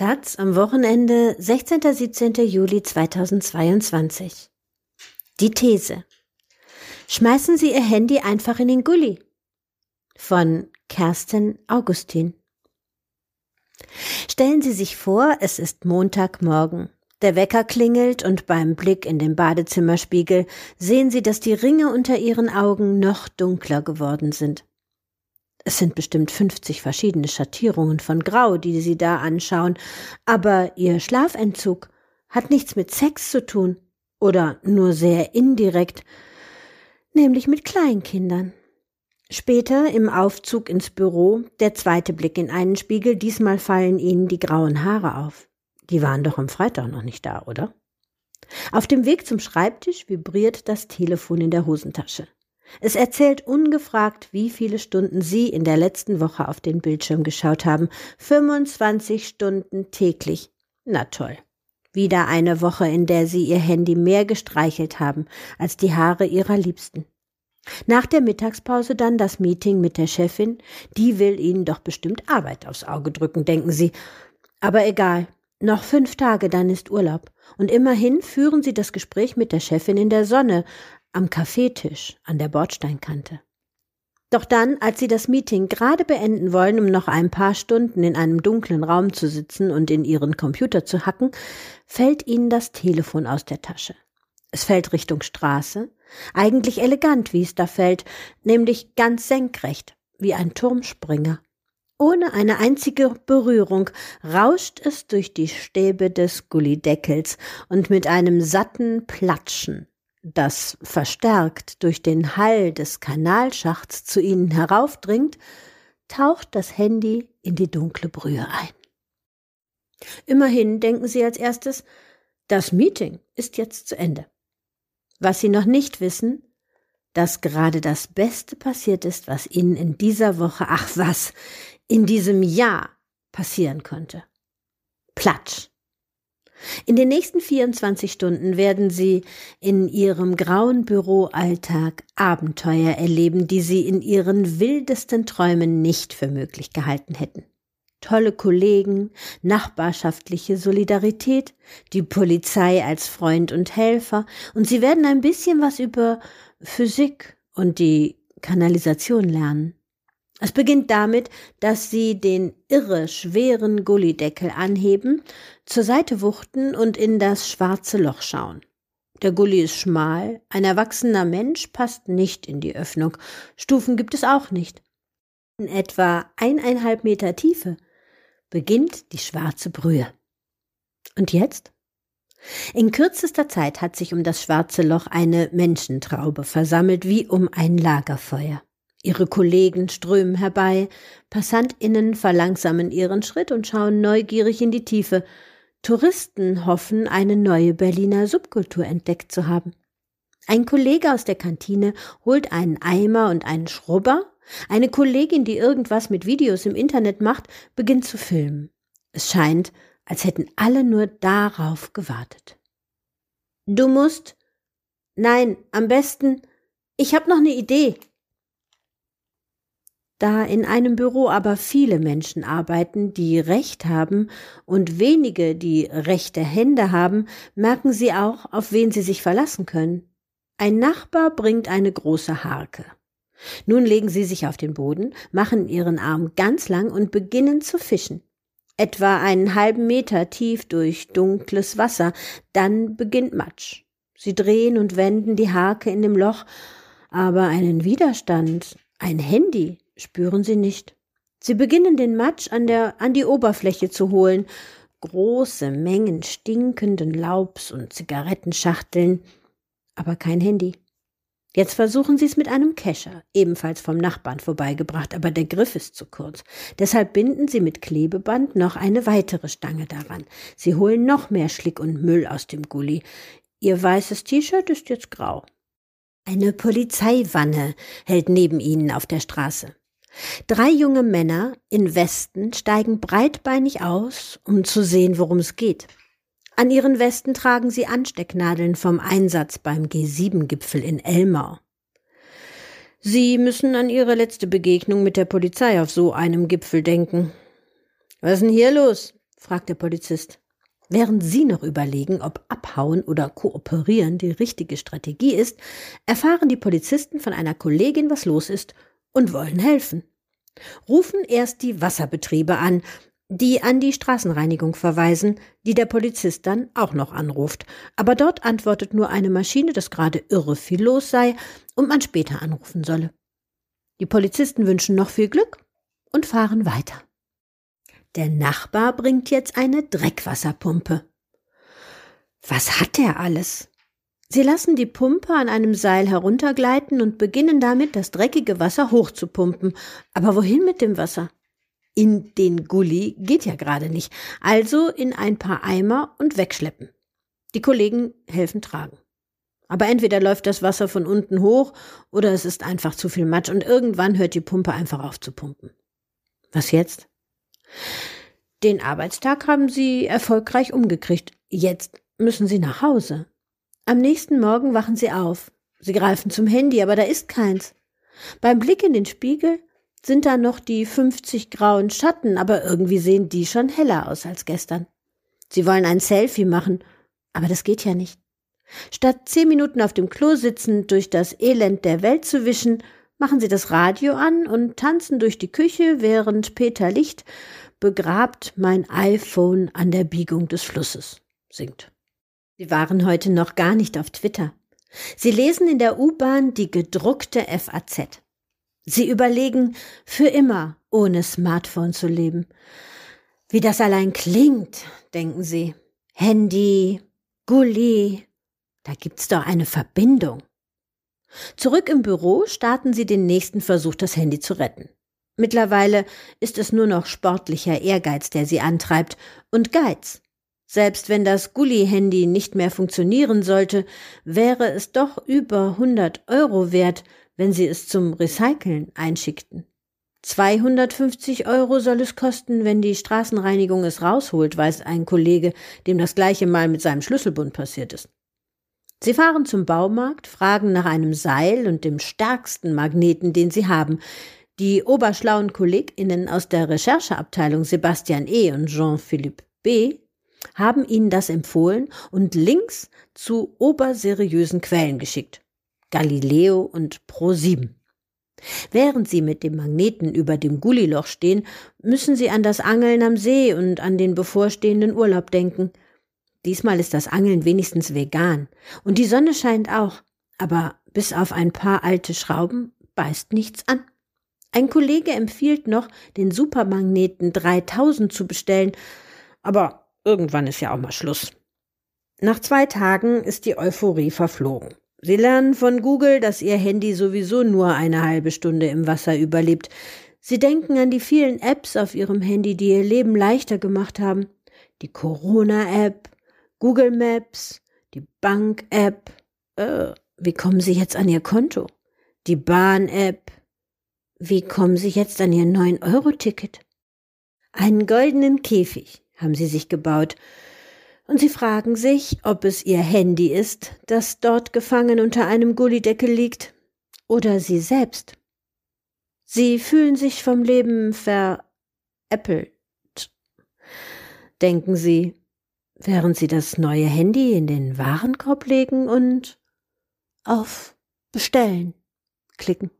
Taz am Wochenende 16. 17. Juli 2022. Die These. Schmeißen Sie Ihr Handy einfach in den Gully. Von Kerstin Augustin. Stellen Sie sich vor, es ist Montagmorgen. Der Wecker klingelt und beim Blick in den Badezimmerspiegel sehen Sie, dass die Ringe unter Ihren Augen noch dunkler geworden sind. Es sind bestimmt 50 verschiedene Schattierungen von Grau, die Sie da anschauen, aber Ihr Schlafentzug hat nichts mit Sex zu tun oder nur sehr indirekt, nämlich mit Kleinkindern. Später im Aufzug ins Büro der zweite Blick in einen Spiegel, diesmal fallen Ihnen die grauen Haare auf. Die waren doch am Freitag noch nicht da, oder? Auf dem Weg zum Schreibtisch vibriert das Telefon in der Hosentasche. Es erzählt ungefragt, wie viele Stunden Sie in der letzten Woche auf den Bildschirm geschaut haben. 25 Stunden täglich. Na toll. Wieder eine Woche, in der Sie Ihr Handy mehr gestreichelt haben als die Haare Ihrer Liebsten. Nach der Mittagspause dann das Meeting mit der Chefin. Die will Ihnen doch bestimmt Arbeit aufs Auge drücken, denken Sie. Aber egal. Noch fünf Tage, dann ist Urlaub. Und immerhin führen Sie das Gespräch mit der Chefin in der Sonne, am Kaffeetisch an der Bordsteinkante. Doch dann, als sie das Meeting gerade beenden wollen, um noch ein paar Stunden in einem dunklen Raum zu sitzen und in ihren Computer zu hacken, fällt ihnen das Telefon aus der Tasche. Es fällt Richtung Straße, eigentlich elegant, wie es da fällt, nämlich ganz senkrecht, wie ein Turmspringer. Ohne eine einzige Berührung rauscht es durch die Stäbe des Gullideckels und mit einem satten Platschen das verstärkt durch den Hall des Kanalschachts zu ihnen heraufdringt, taucht das Handy in die dunkle Brühe ein. Immerhin denken Sie als erstes, das Meeting ist jetzt zu Ende. Was Sie noch nicht wissen, dass gerade das Beste passiert ist, was Ihnen in dieser Woche, ach was, in diesem Jahr passieren konnte. Platsch. In den nächsten 24 Stunden werden Sie in Ihrem grauen Büroalltag Abenteuer erleben, die Sie in Ihren wildesten Träumen nicht für möglich gehalten hätten. Tolle Kollegen, nachbarschaftliche Solidarität, die Polizei als Freund und Helfer, und Sie werden ein bisschen was über Physik und die Kanalisation lernen. Es beginnt damit, dass sie den irre schweren Gullideckel anheben, zur Seite wuchten und in das schwarze Loch schauen. Der Gully ist schmal, ein erwachsener Mensch passt nicht in die Öffnung, Stufen gibt es auch nicht. In etwa eineinhalb Meter Tiefe beginnt die schwarze Brühe. Und jetzt? In kürzester Zeit hat sich um das schwarze Loch eine Menschentraube versammelt, wie um ein Lagerfeuer. Ihre Kollegen strömen herbei, Passantinnen verlangsamen ihren Schritt und schauen neugierig in die Tiefe. Touristen hoffen, eine neue Berliner Subkultur entdeckt zu haben. Ein Kollege aus der Kantine holt einen Eimer und einen Schrubber. Eine Kollegin, die irgendwas mit Videos im Internet macht, beginnt zu filmen. Es scheint, als hätten alle nur darauf gewartet. Du musst. Nein, am besten. Ich hab noch eine Idee, da in einem Büro aber viele Menschen arbeiten, die Recht haben und wenige, die rechte Hände haben, merken sie auch, auf wen sie sich verlassen können. Ein Nachbar bringt eine große Harke. Nun legen sie sich auf den Boden, machen ihren Arm ganz lang und beginnen zu fischen. Etwa einen halben Meter tief durch dunkles Wasser, dann beginnt Matsch. Sie drehen und wenden die Harke in dem Loch, aber einen Widerstand, ein Handy, spüren sie nicht. Sie beginnen den Matsch an, der, an die Oberfläche zu holen. Große Mengen stinkenden Laubs und Zigarettenschachteln, aber kein Handy. Jetzt versuchen sie es mit einem Kescher, ebenfalls vom Nachbarn vorbeigebracht, aber der Griff ist zu kurz. Deshalb binden sie mit Klebeband noch eine weitere Stange daran. Sie holen noch mehr Schlick und Müll aus dem Gully. Ihr weißes T-Shirt ist jetzt grau. Eine Polizeiwanne hält neben ihnen auf der Straße. Drei junge Männer in Westen steigen breitbeinig aus, um zu sehen, worum es geht. An ihren Westen tragen sie Anstecknadeln vom Einsatz beim G7-Gipfel in Elmau. Sie müssen an ihre letzte Begegnung mit der Polizei auf so einem Gipfel denken. Was ist denn hier los? fragt der Polizist. Während Sie noch überlegen, ob abhauen oder kooperieren die richtige Strategie ist, erfahren die Polizisten von einer Kollegin, was los ist und wollen helfen. Rufen erst die Wasserbetriebe an, die an die Straßenreinigung verweisen, die der Polizist dann auch noch anruft. Aber dort antwortet nur eine Maschine, dass gerade irre viel los sei und man später anrufen solle. Die Polizisten wünschen noch viel Glück und fahren weiter. Der Nachbar bringt jetzt eine Dreckwasserpumpe. Was hat er alles? Sie lassen die Pumpe an einem Seil heruntergleiten und beginnen damit, das dreckige Wasser hochzupumpen. Aber wohin mit dem Wasser? In den Gully geht ja gerade nicht, also in ein paar Eimer und wegschleppen. Die Kollegen helfen tragen. Aber entweder läuft das Wasser von unten hoch oder es ist einfach zu viel Matsch und irgendwann hört die Pumpe einfach auf zu pumpen. Was jetzt? Den Arbeitstag haben sie erfolgreich umgekriegt. Jetzt müssen sie nach Hause. Am nächsten Morgen wachen sie auf. Sie greifen zum Handy, aber da ist keins. Beim Blick in den Spiegel sind da noch die 50 grauen Schatten, aber irgendwie sehen die schon heller aus als gestern. Sie wollen ein Selfie machen, aber das geht ja nicht. Statt zehn Minuten auf dem Klo sitzend durch das Elend der Welt zu wischen, machen sie das Radio an und tanzen durch die Küche, während Peter Licht begrabt mein iPhone an der Biegung des Flusses singt. Sie waren heute noch gar nicht auf Twitter. Sie lesen in der U-Bahn die gedruckte FAZ. Sie überlegen, für immer ohne Smartphone zu leben. Wie das allein klingt, denken sie. Handy, Gully, da gibt's doch eine Verbindung. Zurück im Büro starten sie den nächsten Versuch, das Handy zu retten. Mittlerweile ist es nur noch sportlicher Ehrgeiz, der sie antreibt, und Geiz. Selbst wenn das Gully-Handy nicht mehr funktionieren sollte, wäre es doch über 100 Euro wert, wenn sie es zum Recyceln einschickten. 250 Euro soll es kosten, wenn die Straßenreinigung es rausholt, weiß ein Kollege, dem das gleiche mal mit seinem Schlüsselbund passiert ist. Sie fahren zum Baumarkt, fragen nach einem Seil und dem stärksten Magneten, den sie haben. Die oberschlauen KollegInnen aus der Rechercheabteilung Sebastian E. und Jean-Philippe B. haben ihnen das empfohlen und Links zu oberseriösen Quellen geschickt. Galileo und Pro7. Während sie mit dem Magneten über dem Gulliloch stehen, müssen sie an das Angeln am See und an den bevorstehenden Urlaub denken. Diesmal ist das Angeln wenigstens vegan. Und die Sonne scheint auch. Aber bis auf ein paar alte Schrauben beißt nichts an. Ein Kollege empfiehlt noch, den Supermagneten 3000 zu bestellen. Aber irgendwann ist ja auch mal Schluss. Nach zwei Tagen ist die Euphorie verflogen. Sie lernen von Google, dass Ihr Handy sowieso nur eine halbe Stunde im Wasser überlebt. Sie denken an die vielen Apps auf Ihrem Handy, die Ihr Leben leichter gemacht haben. Die Corona-App, Google Maps, die Bank-App. Äh, wie kommen Sie jetzt an Ihr Konto? Die Bahn-App. Wie kommen Sie jetzt an Ihr 9-Euro-Ticket? Einen goldenen Käfig haben Sie sich gebaut und sie fragen sich, ob es ihr Handy ist, das dort gefangen unter einem Gullideckel liegt, oder sie selbst. Sie fühlen sich vom Leben veräppelt, denken sie, während sie das neue Handy in den Warenkorb legen und auf Bestellen klicken.